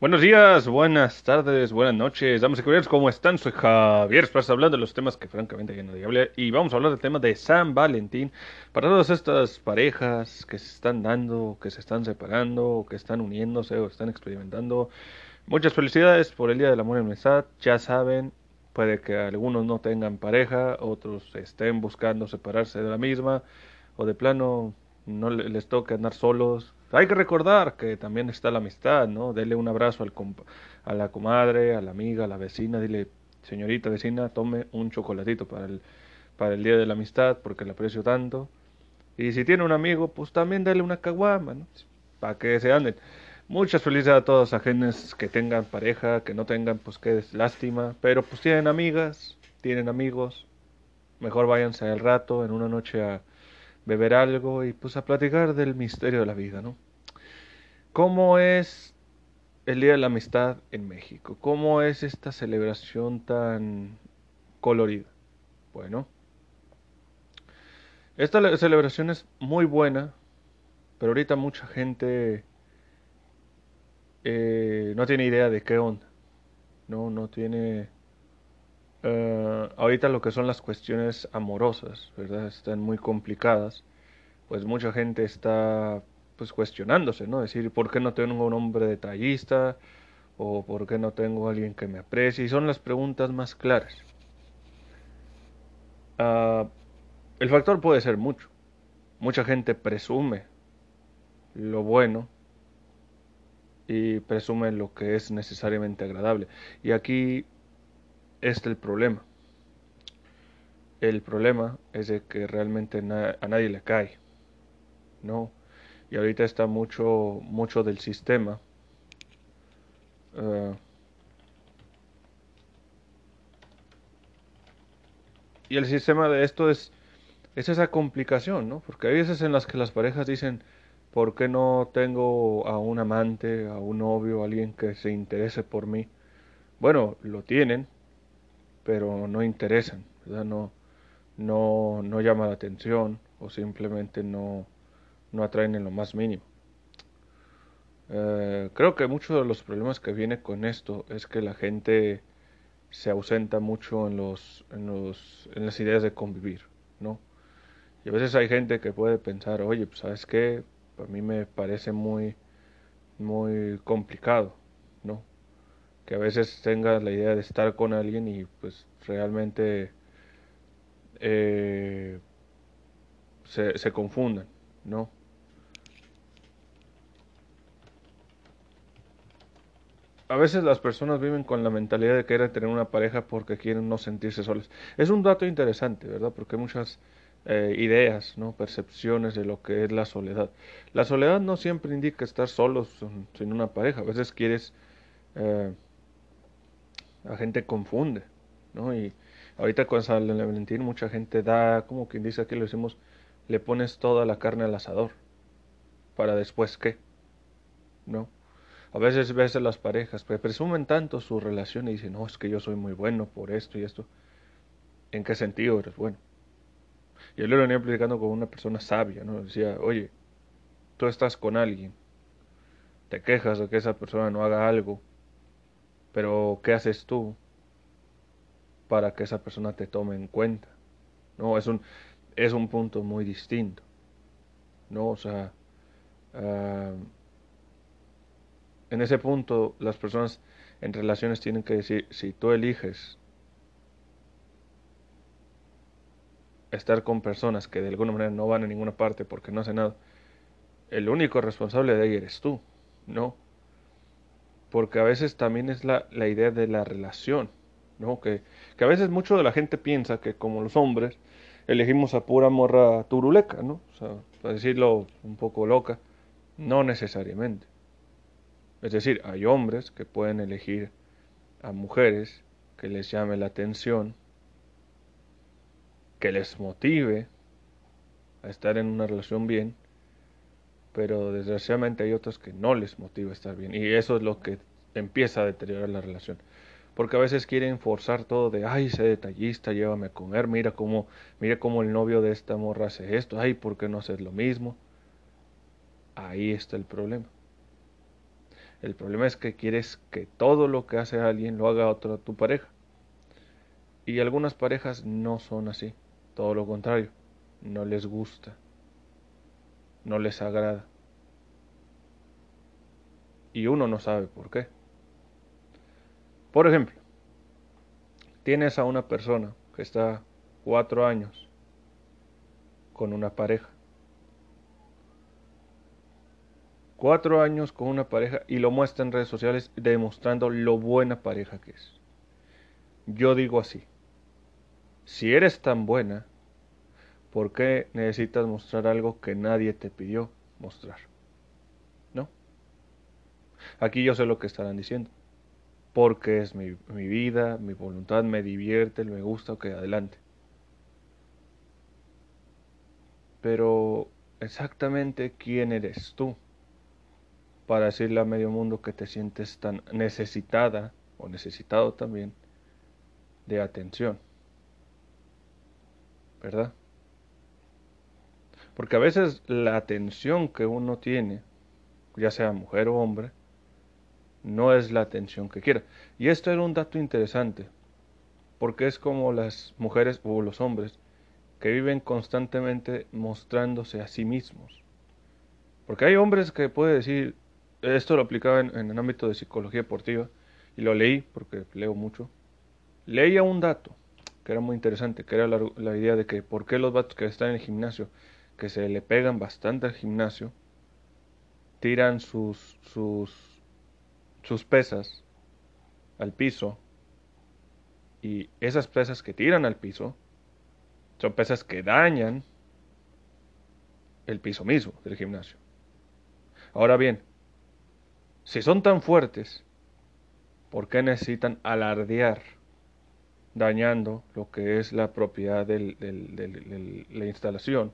Buenos días, buenas tardes, buenas noches, damas y caballeros, ¿cómo están? Soy Javier Estás hablando de los temas que francamente ya no hablar y vamos a hablar del tema de San Valentín para todas estas parejas que se están dando, que se están separando, que están uniéndose o están experimentando. Muchas felicidades por el Día del Amor y Amistad, ya saben, puede que algunos no tengan pareja, otros estén buscando separarse de la misma o de plano no les toque andar solos, hay que recordar que también está la amistad, ¿no? Dele un abrazo al a la comadre, a la amiga, a la vecina, dile, señorita vecina, tome un chocolatito para el, para el Día de la Amistad, porque la aprecio tanto. Y si tiene un amigo, pues también dale una caguama, ¿no? Para que se anden. Muchas felicidades a todos ajenos que tengan pareja, que no tengan, pues qué lástima. Pero pues tienen amigas, tienen amigos. Mejor váyanse al rato, en una noche a beber algo y pues a platicar del misterio de la vida, ¿no? ¿Cómo es el Día de la Amistad en México? ¿Cómo es esta celebración tan colorida? Bueno, esta celebración es muy buena, pero ahorita mucha gente eh, no tiene idea de qué onda, no, no tiene eh, ahorita lo que son las cuestiones amorosas, ¿verdad? Están muy complicadas, pues mucha gente está pues cuestionándose, ¿no? Decir, ¿por qué no tengo un hombre detallista? ¿O por qué no tengo alguien que me aprecie? Y son las preguntas más claras. Uh, el factor puede ser mucho. Mucha gente presume lo bueno y presume lo que es necesariamente agradable. Y aquí este es el problema. El problema es de que realmente a nadie le cae. No. Y ahorita está mucho, mucho del sistema. Uh, y el sistema de esto es, es esa complicación, ¿no? Porque hay veces en las que las parejas dicen, ¿por qué no tengo a un amante, a un novio, a alguien que se interese por mí? Bueno, lo tienen, pero no interesan, ¿verdad? No, no, no llama la atención o simplemente no, no atraen en lo más mínimo. Eh, creo que muchos de los problemas que viene con esto es que la gente se ausenta mucho en, los, en, los, en las ideas de convivir, ¿no? Y a veces hay gente que puede pensar, oye, pues sabes qué, a mí me parece muy, muy complicado. Que a veces tengas la idea de estar con alguien y pues realmente eh, se, se confundan, ¿no? a veces las personas viven con la mentalidad de querer tener una pareja porque quieren no sentirse solas. Es un dato interesante, ¿verdad? Porque hay muchas eh, ideas, ¿no? Percepciones de lo que es la soledad. La soledad no siempre indica estar solos sin una pareja. A veces quieres eh, la gente confunde, ¿no? Y ahorita con San Valentín mucha gente da, como quien dice aquí lo decimos, le pones toda la carne al asador, para después qué, ¿no? A veces ves a las parejas, pues presumen tanto su relación y dicen, no, es que yo soy muy bueno por esto y esto. ¿En qué sentido eres bueno? Yo le venía platicando con una persona sabia, ¿no? Decía, oye, tú estás con alguien, te quejas de que esa persona no haga algo, pero, ¿qué haces tú para que esa persona te tome en cuenta? No, es un, es un punto muy distinto. No, o sea, ah, en ese punto las personas en relaciones tienen que decir, si tú eliges estar con personas que de alguna manera no van a ninguna parte porque no hacen nada, el único responsable de ahí eres tú, ¿no? Porque a veces también es la, la idea de la relación, ¿no? Que, que, a veces mucho de la gente piensa que como los hombres elegimos a pura morra turuleca, ¿no? O sea, para decirlo un poco loca, no necesariamente. Es decir, hay hombres que pueden elegir a mujeres que les llame la atención, que les motive a estar en una relación bien, pero desgraciadamente hay otros que no les motiva estar bien y eso es lo que empieza a deteriorar la relación. Porque a veces quieren forzar todo de, ay, sé detallista, llévame a comer, mira cómo, mira cómo el novio de esta morra hace esto, ay, ¿por qué no haces lo mismo? Ahí está el problema. El problema es que quieres que todo lo que hace alguien lo haga otro tu pareja. Y algunas parejas no son así, todo lo contrario, no les gusta, no les agrada. Y uno no sabe por qué. Por ejemplo, tienes a una persona que está cuatro años con una pareja. Cuatro años con una pareja y lo muestra en redes sociales demostrando lo buena pareja que es. Yo digo así, si eres tan buena, ¿por qué necesitas mostrar algo que nadie te pidió mostrar? ¿No? Aquí yo sé lo que estarán diciendo. Porque es mi, mi vida, mi voluntad, me divierte, me gusta, ok, adelante. Pero exactamente quién eres tú para decirle a medio mundo que te sientes tan necesitada o necesitado también de atención. ¿Verdad? Porque a veces la atención que uno tiene, ya sea mujer o hombre, no es la atención que quiera. Y esto era un dato interesante, porque es como las mujeres o los hombres que viven constantemente mostrándose a sí mismos. Porque hay hombres que puede decir, esto lo aplicaba en, el ámbito de psicología deportiva, y lo leí porque leo mucho. Leía un dato que era muy interesante, que era la, la idea de que por qué los vatos que están en el gimnasio, que se le pegan bastante al gimnasio, tiran sus, sus, sus pesas al piso, y esas pesas que tiran al piso son pesas que dañan el piso mismo del gimnasio. Ahora bien, si son tan fuertes, ¿por qué necesitan alardear dañando lo que es la propiedad de la instalación?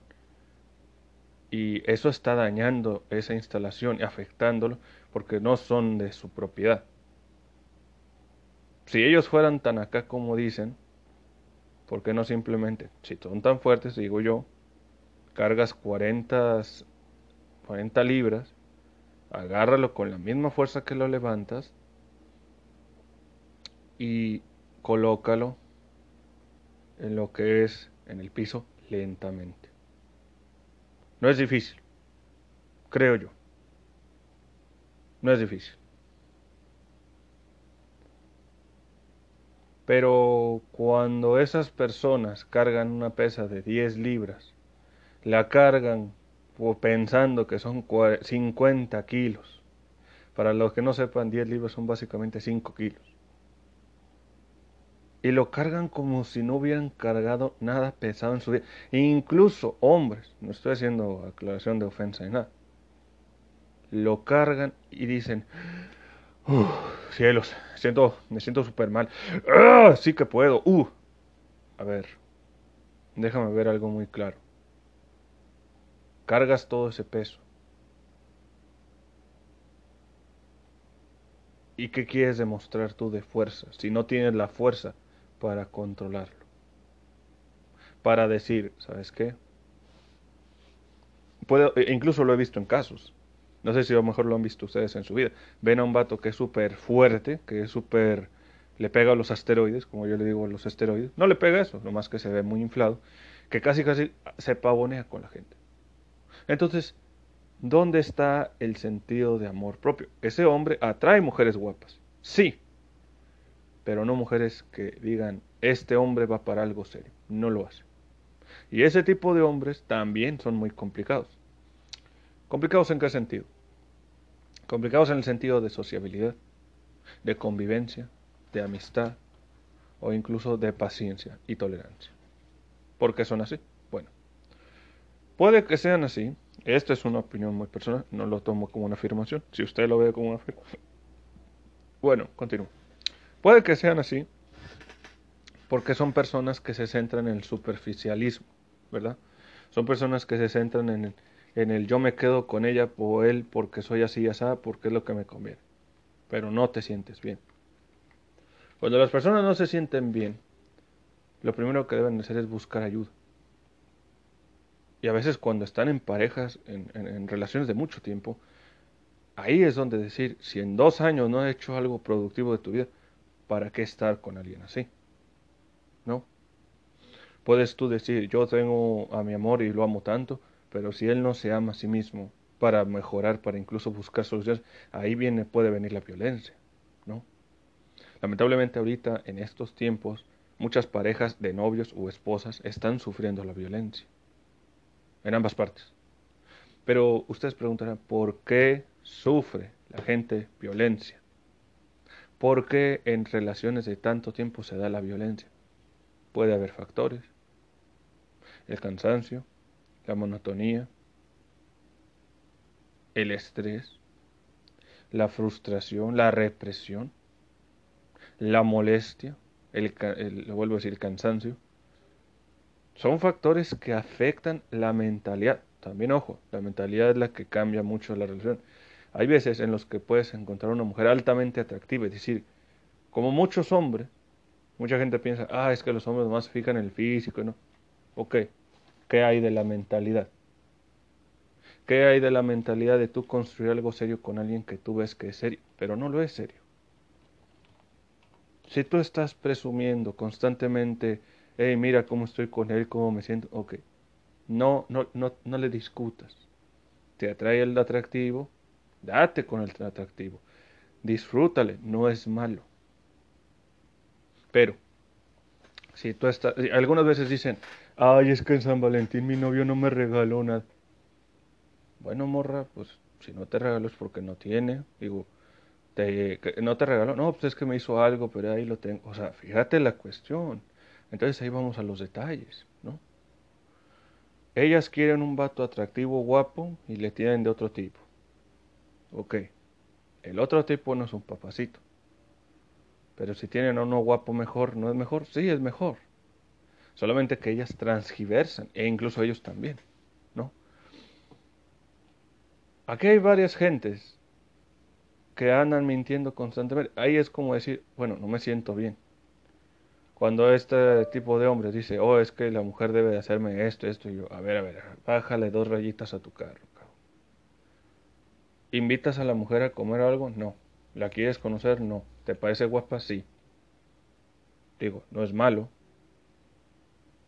Y eso está dañando esa instalación y afectándolo porque no son de su propiedad. Si ellos fueran tan acá como dicen, ¿Por qué no simplemente, si son tan fuertes, digo yo, cargas 40, 40 libras, agárralo con la misma fuerza que lo levantas y colócalo en lo que es en el piso lentamente. No es difícil, creo yo. No es difícil. Pero cuando esas personas cargan una pesa de 10 libras, la cargan pensando que son 50 kilos. Para los que no sepan, 10 libras son básicamente 5 kilos. Y lo cargan como si no hubieran cargado nada pesado en su vida. incluso hombres, no estoy haciendo aclaración de ofensa ni nada, lo cargan y dicen, cielos, siento, me siento súper mal. ¡Ah! Sí que puedo. Uh. A ver, déjame ver algo muy claro. Cargas todo ese peso. ¿Y qué quieres demostrar tú de fuerza si no tienes la fuerza para controlarlo? Para decir, ¿sabes qué? Puedo, e incluso lo he visto en casos. No sé si a lo mejor lo han visto ustedes en su vida. Ven a un vato que es súper fuerte, que es súper... le pega a los asteroides, como yo le digo a los asteroides. No le pega eso, nomás que se ve muy inflado, que casi casi se pavonea con la gente. Entonces, ¿dónde está el sentido de amor propio? Ese hombre atrae mujeres guapas, sí, pero no mujeres que digan, este hombre va para algo serio. No lo hace. Y ese tipo de hombres también son muy complicados. ¿Complicados en qué sentido? Complicados en el sentido de sociabilidad, de convivencia, de amistad o incluso de paciencia y tolerancia. ¿Por qué son así? Bueno, puede que sean así. Esta es una opinión muy personal, no lo tomo como una afirmación. Si usted lo ve como una afirmación. Bueno, continúo. Puede que sean así porque son personas que se centran en el superficialismo, ¿verdad? Son personas que se centran en el en el yo me quedo con ella o él porque soy así y así, porque es lo que me conviene. Pero no te sientes bien. Cuando las personas no se sienten bien, lo primero que deben hacer es buscar ayuda. Y a veces cuando están en parejas, en, relaciones de mucho tiempo, ahí es donde decir, si en dos años no has hecho algo productivo de tu vida, ¿para qué estar con alguien así? ¿No? Puedes tú decir, yo tengo a mi amor y lo amo tanto, pero si él no se ama a sí mismo para mejorar, para incluso buscar soluciones, ahí viene, puede venir la violencia, ¿no? Lamentablemente ahorita, en estos tiempos, muchas parejas de novios o esposas están sufriendo la violencia, en ambas partes. Pero ustedes preguntarán, ¿por qué sufre la gente violencia? ¿Por qué en relaciones de tanto tiempo se da la violencia? Puede haber factores. El cansancio, la monotonía, el estrés, la frustración, la represión, la molestia, el, lo vuelvo a decir, el cansancio. Son factores que afectan la mentalidad. También, ojo, la mentalidad es la que cambia mucho la relación. Hay veces en los que puedes encontrar una mujer altamente atractiva, es decir, como muchos hombres, mucha gente piensa, ah, es que los hombres más fijan el físico, ¿no? Ok, ¿qué hay de la mentalidad? ¿Qué hay de la mentalidad de tú construir algo serio con alguien que tú ves que es serio, pero no lo es serio? Si tú estás presumiendo constantemente, hey, mira cómo estoy con él, cómo me siento, ok, no, no, no, no le discutas. Te atrae el atractivo, date con el atractivo. Disfrútale, no es malo. Pero, si tú estás, algunas veces dicen, ay, es que en San Valentín mi novio no me regaló nada. Bueno, morra, pues si no te regaló es porque no tiene. Digo, te, no te regaló, no, pues es que me hizo algo, pero ahí lo tengo. O sea, fíjate la cuestión. Entonces ahí vamos a los detalles, ¿no? Ellas quieren un vato atractivo, guapo, y le tienen de otro tipo. Ok, el otro tipo no es un papacito. Pero si tienen a uno guapo mejor, ¿no es mejor? Sí, es mejor. Solamente que ellas transgiversan, e incluso ellos también, ¿no? Aquí hay varias gentes que andan mintiendo constantemente. Ahí es como decir, bueno, no me siento bien. Cuando este tipo de hombres dice, oh, es que la mujer debe de hacerme esto, esto, y yo, a ver, a ver, bájale dos rayitas a tu carro. ¿Invitas a la mujer a comer algo? No. ¿La quieres conocer? No. ¿Te parece guapa? Sí. Digo, no es malo,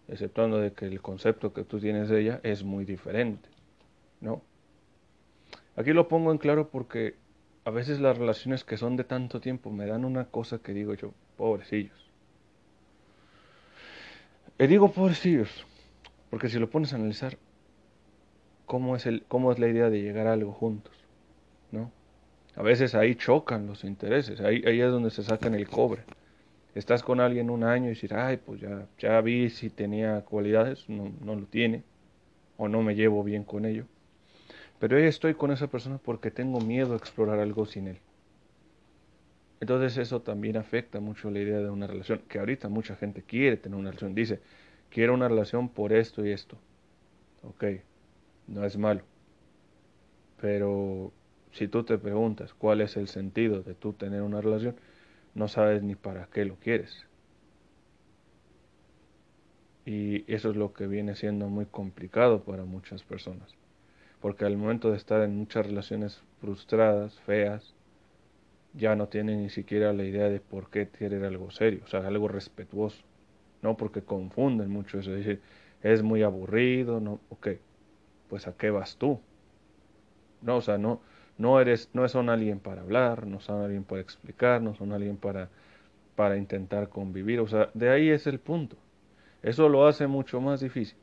exceptuando de que el concepto que tú tienes de ella es muy diferente, ¿no? Aquí lo pongo en claro porque a veces las relaciones que son de tanto tiempo me dan una cosa que digo yo, pobrecillos. Y digo pobrecillos, porque si lo pones a analizar, ¿cómo es, el, cómo es la idea de llegar a algo juntos? A veces ahí chocan los intereses, ahí, ahí es donde se sacan el cobre. Estás con alguien un año y dices, ay, pues ya, ya vi si tenía cualidades, no, no lo tiene, o no me llevo bien con ello. Pero hoy estoy con esa persona porque tengo miedo a explorar algo sin él. Entonces eso también afecta mucho la idea de una relación, que ahorita mucha gente quiere tener una relación. Dice, quiero una relación por esto y esto. Ok, no es malo. Pero si tú te preguntas cuál es el sentido de tú tener una relación, no sabes ni para qué lo quieres. Y eso es lo que viene siendo muy complicado para muchas personas. Porque al momento de estar en muchas relaciones frustradas, feas, ya no tienen ni siquiera la idea de por qué querer algo serio, o sea, algo respetuoso. No, porque confunden mucho eso. Dicen, es muy aburrido, no, ok, pues a qué vas tú. No, o sea, no, no eres, no son alguien para hablar, no son alguien para explicar, no son alguien para, para intentar convivir. O sea, de ahí es el punto. Eso lo hace mucho más difícil.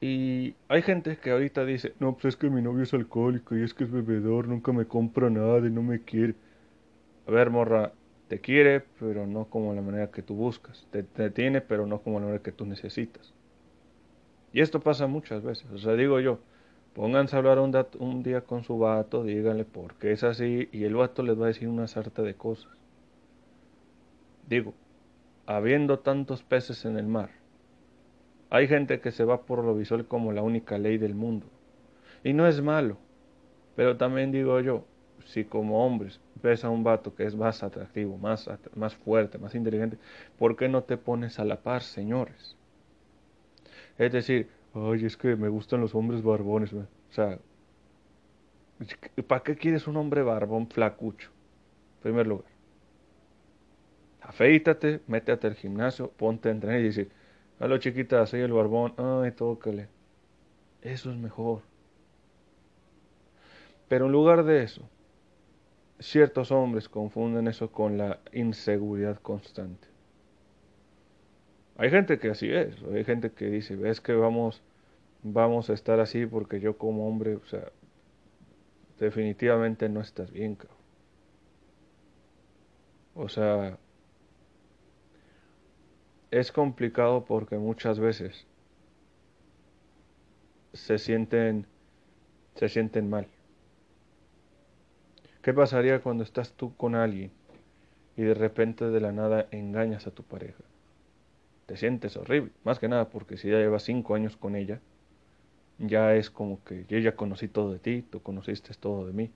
Y hay gente que ahorita dice, no, pues es que mi novio es alcohólico y es que es bebedor, nunca me compra nada y no me quiere. A ver, morra, te quiere, pero no como la manera que tú buscas. Te, te tiene, pero no como la manera que tú necesitas. Y esto pasa muchas veces. O sea, digo yo, Pónganse a hablar un, día con su vato, díganle por qué es así, y el vato les va a decir una sarta de cosas. Digo, habiendo tantos peces en el mar, hay gente que se va por lo visual como la única ley del mundo. Y no es malo, pero también digo yo, si como hombres ves a un vato que es más atractivo, más, más fuerte, más inteligente, ¿por qué no te pones a la par, señores? Es decir, ay, es que me gustan los hombres barbones, o sea, ¿Para qué quieres un hombre barbón flacucho? En primer lugar. Afeítate, métete al gimnasio, ponte a entrenar y dice, lo chiquita, soy el barbón, ay, tócale. Eso es mejor. Pero en lugar de eso, ciertos hombres confunden eso con la inseguridad constante. Hay gente que así es, hay gente que dice, ves que vamos, vamos a estar así porque yo como hombre, o sea, definitivamente no estás bien. O sea, es complicado porque muchas veces se sienten se sienten mal. ¿Qué pasaría cuando estás tú con alguien y de repente de la nada engañas a tu pareja? Te sientes horrible, más que nada porque si ya llevas cinco años con ella, ya es como que yo ya conocí todo de ti, tú conociste todo de mí,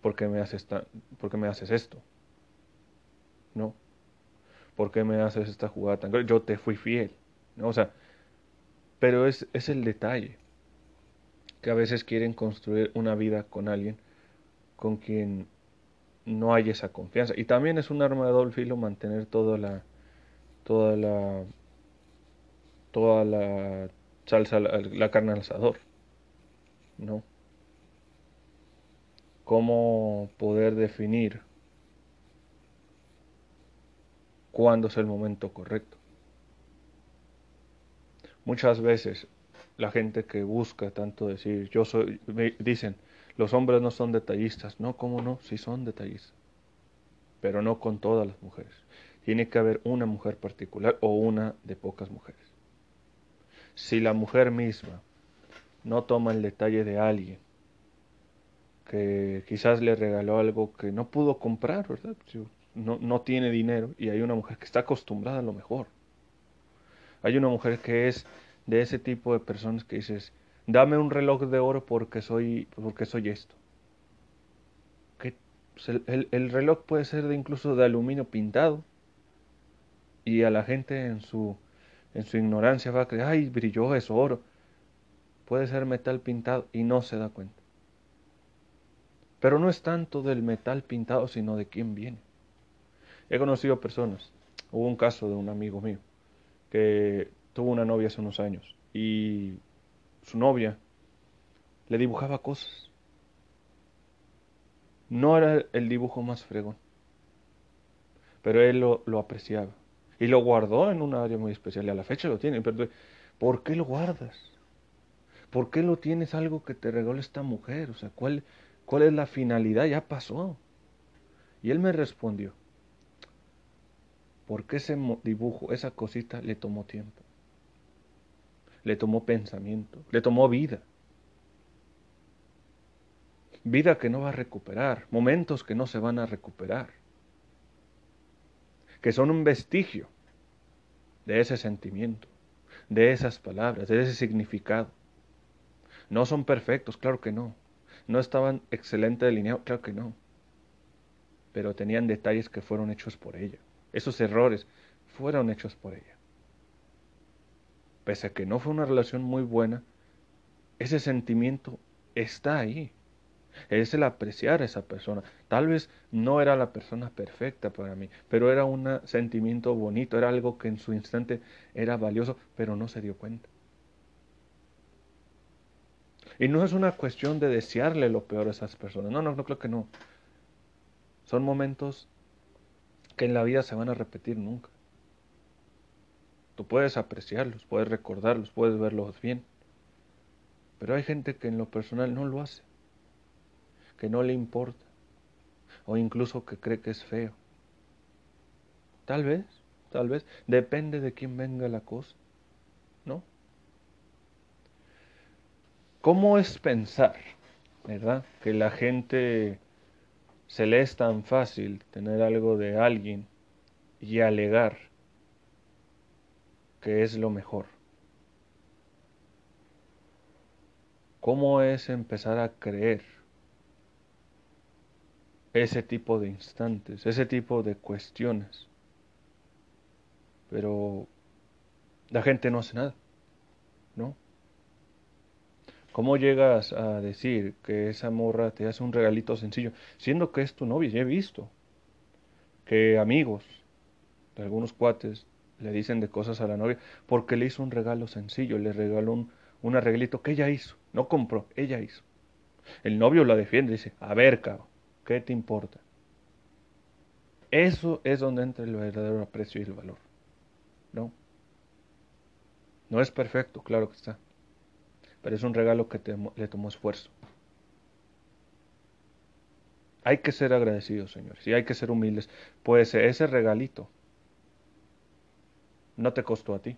¿por qué me haces, ¿por qué me haces esto? ¿No? ¿por qué me haces esta jugada tan grande? Yo te fui fiel, ¿no? O sea, pero es, es el detalle, que a veces quieren construir una vida con alguien con quien no hay esa confianza. Y también es un arma de doble filo mantener toda la, toda la, toda la salsa, la, carne al asador, ¿no? ¿Cómo poder definir cuándo es el momento correcto. Muchas veces la gente que busca tanto decir, yo soy, dicen, los hombres no son detallistas. No, ¿cómo no? Sí son detallistas. Pero no con todas las mujeres. Tiene que haber una mujer particular o una de pocas mujeres. Si la mujer misma no toma el detalle de alguien que quizás le regaló algo que no pudo comprar, ¿verdad? no, no tiene dinero y hay una mujer que está acostumbrada a lo mejor. Hay una mujer que es de ese tipo de personas que dices, dame un reloj de oro porque soy, porque soy esto. Que, pues, el, el, reloj puede ser de incluso de aluminio pintado y a la gente en su, en su ignorancia va a creer, ay, brilló, es oro. Puede ser metal pintado y no se da cuenta. Pero no es tanto del metal pintado, sino de quién viene. He conocido personas. Hubo un caso de un amigo mío que tuvo una novia hace unos años y su novia le dibujaba cosas. No era el dibujo más fregón, pero él lo, lo apreciaba y lo guardó en un área muy especial y a la fecha lo tiene. Pero, ¿por qué lo guardas? ¿Por qué lo tienes algo que te regaló esta mujer? O sea, ¿cuál, ¿cuál es la finalidad? Ya pasó. Y él me respondió, porque ese dibujo, esa cosita le tomó tiempo, le tomó pensamiento, le tomó vida. Vida que no va a recuperar, momentos que no se van a recuperar, que son un vestigio de ese sentimiento, de esas palabras, de ese significado. No son perfectos, claro que no. No estaban excelente delineados, claro que no. Pero tenían detalles que fueron hechos por ella esos errores fueron hechos por ella. Pese a que no fue una relación muy buena, ese sentimiento está ahí. Es el apreciar a esa persona. Tal vez no era la persona perfecta para mí, pero era un sentimiento bonito, era algo que en su instante era valioso, pero no se dio cuenta. Y no es una cuestión de desearle lo peor a esas personas. No, no, no creo que no. Son momentos que en la vida se van a repetir nunca. Tú puedes apreciarlos, puedes recordarlos, puedes verlos bien. Pero hay gente que en lo personal no lo hace, que no le importa, o incluso que cree que es feo. Tal vez, tal vez, depende de quién venga la cosa, ¿no? ¿Cómo es pensar, verdad? Que la gente se le es tan fácil tener algo de alguien y alegar que es lo mejor. ¿Cómo es empezar a creer ese tipo de instantes, ese tipo de cuestiones? Pero la gente no hace nada, ¿no? ¿Cómo llegas a decir que esa morra te hace un regalito sencillo, siendo que es tu novia? Ya he visto que amigos de algunos cuates le dicen de cosas a la novia porque le hizo un regalo sencillo, le regaló un, un arreglito que ella hizo, no compró, ella hizo. El novio la defiende, dice, a ver, cabrón, ¿qué te importa? Eso es donde entra el verdadero aprecio y el valor. ¿No? No es perfecto, claro que está. Pero es un regalo que le tomó esfuerzo. Hay que ser agradecidos, señores, y hay que ser humildes. Pues ese regalito no te costó a ti,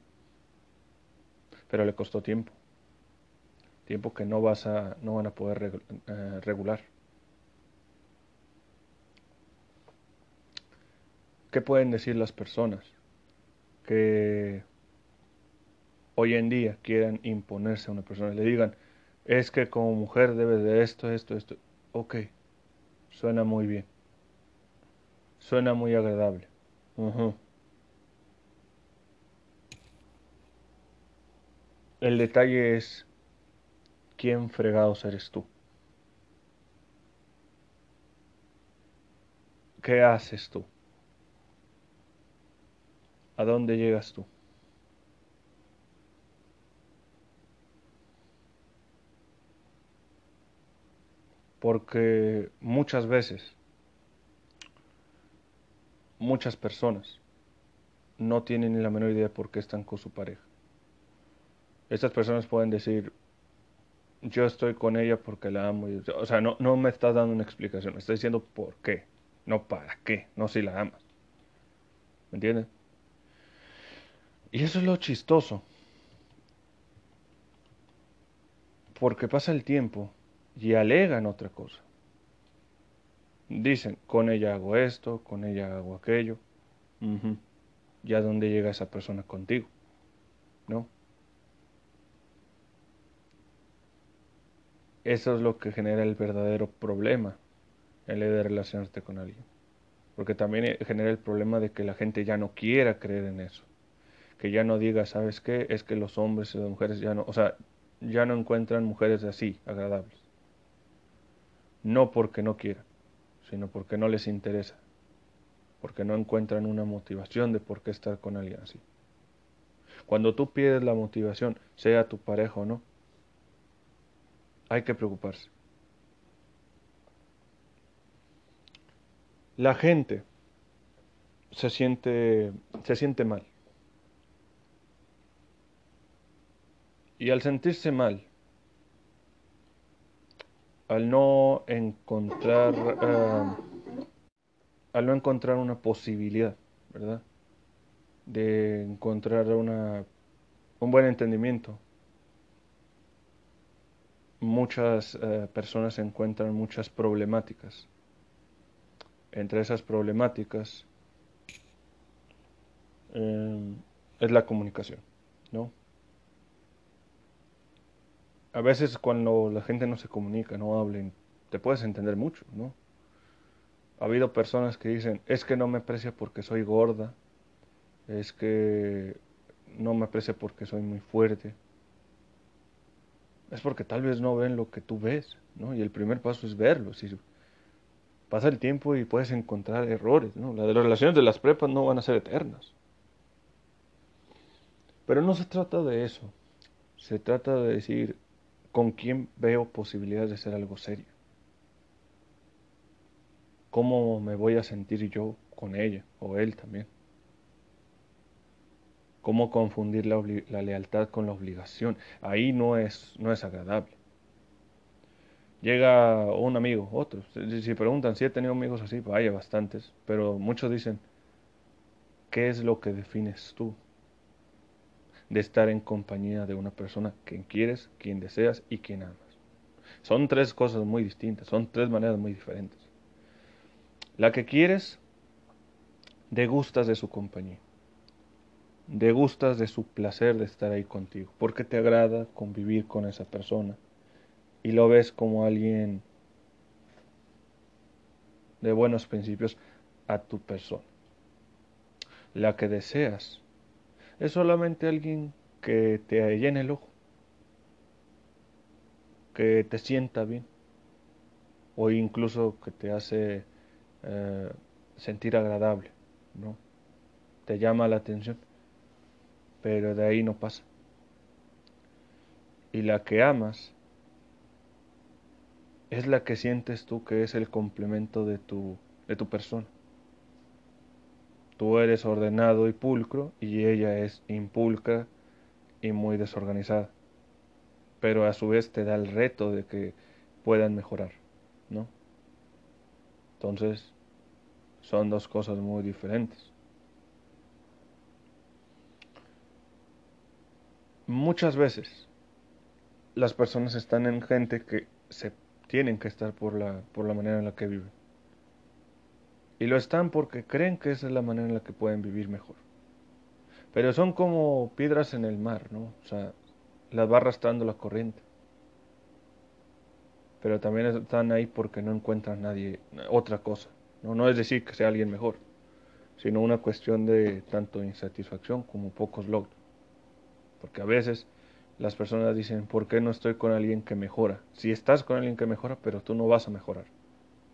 pero le costó tiempo. Tiempo que no vas a, no van a poder eh, regular. ¿Qué pueden decir las personas que hoy en día quieran imponerse a una persona? Le digan, es que como mujer debes de esto, esto, esto. Ok, suena muy bien. Suena muy agradable. El detalle es quién fregados eres tú. ¿Qué haces tú? ¿A dónde llegas tú? Porque muchas veces, muchas personas no tienen ni la menor idea de por qué están con su pareja. Estas personas pueden decir, yo estoy con ella porque la amo. O sea, no, no me estás dando una explicación, me estás diciendo por qué, no para qué, no si la amas. ¿Me entiendes? Y eso es lo chistoso. Porque pasa el tiempo y alegan otra cosa. Dicen, con ella hago esto, con ella hago aquello. ¿Ya dónde llega esa persona contigo? ¿No? Eso es lo que genera el verdadero problema, el de relacionarte con alguien. Porque también genera el problema de que la gente ya no quiera creer en eso que ya no diga, ¿sabes qué? Es que los hombres y las mujeres ya no, o sea, ya no encuentran mujeres así, agradables. No porque no quieran, sino porque no les interesa, porque no encuentran una motivación de por qué estar con alguien así. Cuando tú pierdes la motivación, sea tu pareja o no, hay que preocuparse. La gente se siente, se siente mal Y al sentirse mal, al no encontrar, eh, al no encontrar una posibilidad, ¿verdad? De encontrar una, un buen entendimiento. Muchas eh, personas encuentran muchas problemáticas. Entre esas problemáticas eh, es la comunicación, ¿no? A veces cuando la gente no se comunica, no hablen, te puedes entender mucho, ¿no? Ha habido personas que dicen, es que no me aprecia porque soy gorda, es que no me aprecia porque soy muy fuerte. Es porque tal vez no ven lo que tú ves, ¿no? Y el primer paso es verlo. Si pasa el tiempo y puedes encontrar errores, ¿no? Las relaciones de las prepas no van a ser eternas. Pero no se trata de eso. Se trata de decir, ¿Con quién veo posibilidades de hacer algo serio? ¿Cómo me voy a sentir yo con ella o él también? ¿Cómo confundir la, lealtad con la obligación? Ahí no es, no es agradable. Llega un amigo, otro. Si preguntan si he tenido amigos así, vaya bastantes, pero muchos dicen, ¿qué es lo que defines tú? De estar en compañía de una persona quien quieres, quien deseas y quien amas. Son tres cosas muy distintas, son tres maneras muy diferentes. La que quieres, degustas de su compañía, degustas de su placer de estar ahí contigo, porque te agrada convivir con esa persona y lo ves como alguien de buenos principios a tu persona. La que deseas es solamente alguien que te llene el ojo. que te sienta bien o incluso que te hace eh, sentir agradable, ¿no? Te llama la atención, pero de ahí no pasa. Y la que amas es la que sientes tú que es el complemento de tu, de tu persona. Tú eres ordenado y pulcro y ella es impulcra y muy desorganizada. Pero a su vez te da el reto de que puedan mejorar, ¿no? Entonces, son dos cosas muy diferentes. Muchas veces las personas están en gente que se tienen que estar por la, por la manera en la que viven. Y lo están porque creen que esa es la manera en la que pueden vivir mejor. Pero son como piedras en el mar, ¿no? O sea, las va arrastrando la corriente. Pero también están ahí porque no encuentran nadie, otra cosa. No, no es decir que sea alguien mejor, sino una cuestión de tanto insatisfacción como pocos logros. Porque a veces las personas dicen, ¿por qué no estoy con alguien que mejora? Si estás con alguien que mejora, pero tú no vas a mejorar,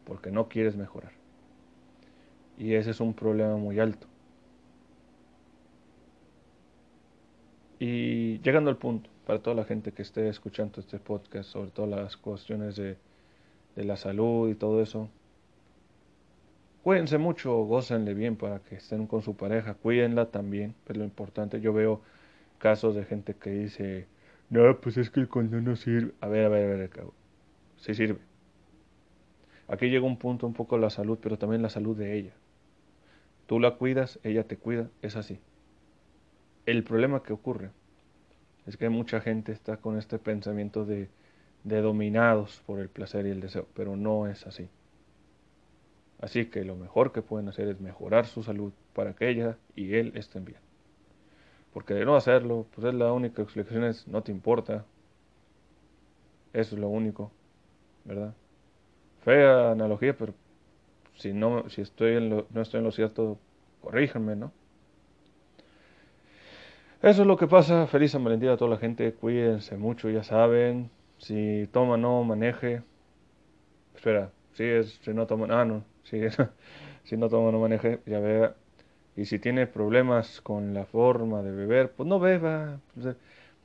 porque no quieres mejorar. Y ese es un problema muy alto. Y llegando al punto, para toda la gente que esté escuchando este podcast, sobre todas las cuestiones de, de la salud y todo eso, cuídense mucho, gócenle bien para que estén con su pareja, cuídenla también, es lo importante. Yo veo casos de gente que dice, no, pues es que el condón no sirve. A ver, a ver, a ver. Sí sirve. Aquí llega un punto un poco la salud, pero también la salud de ella. Tú la cuidas, ella te cuida, es así. El problema que ocurre es que mucha gente está con este pensamiento de, dominados por el placer y el deseo, pero no es así. Así que lo mejor que pueden hacer es mejorar su salud para que ella y él estén bien. Porque de no hacerlo, pues es la única explicación es no te importa. Eso es lo único, ¿verdad? Fea analogía, pero si no, si estoy en lo, no estoy en lo cierto, corríjanme, ¿no? Eso es lo que pasa. Feliz San Valentín a toda la gente. Cuídense mucho, ya saben. Si toma, no maneje. Espera, si es, si no toma, ah, no. Si, si no toma, no maneje. Ya vea, y si tiene problemas con la forma de beber, pues no beba.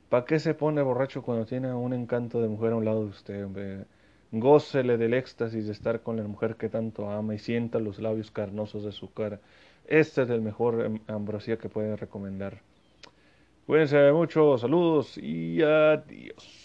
¿Para qué se pone borracho cuando tiene un encanto de mujer a un lado de usted, hombre? Gócele del éxtasis de estar con la mujer que tanto ama y sienta los labios carnosos de su cara. Este es el mejor em, ambrosía que puede recomendar. Cuídense mucho, saludos y adiós.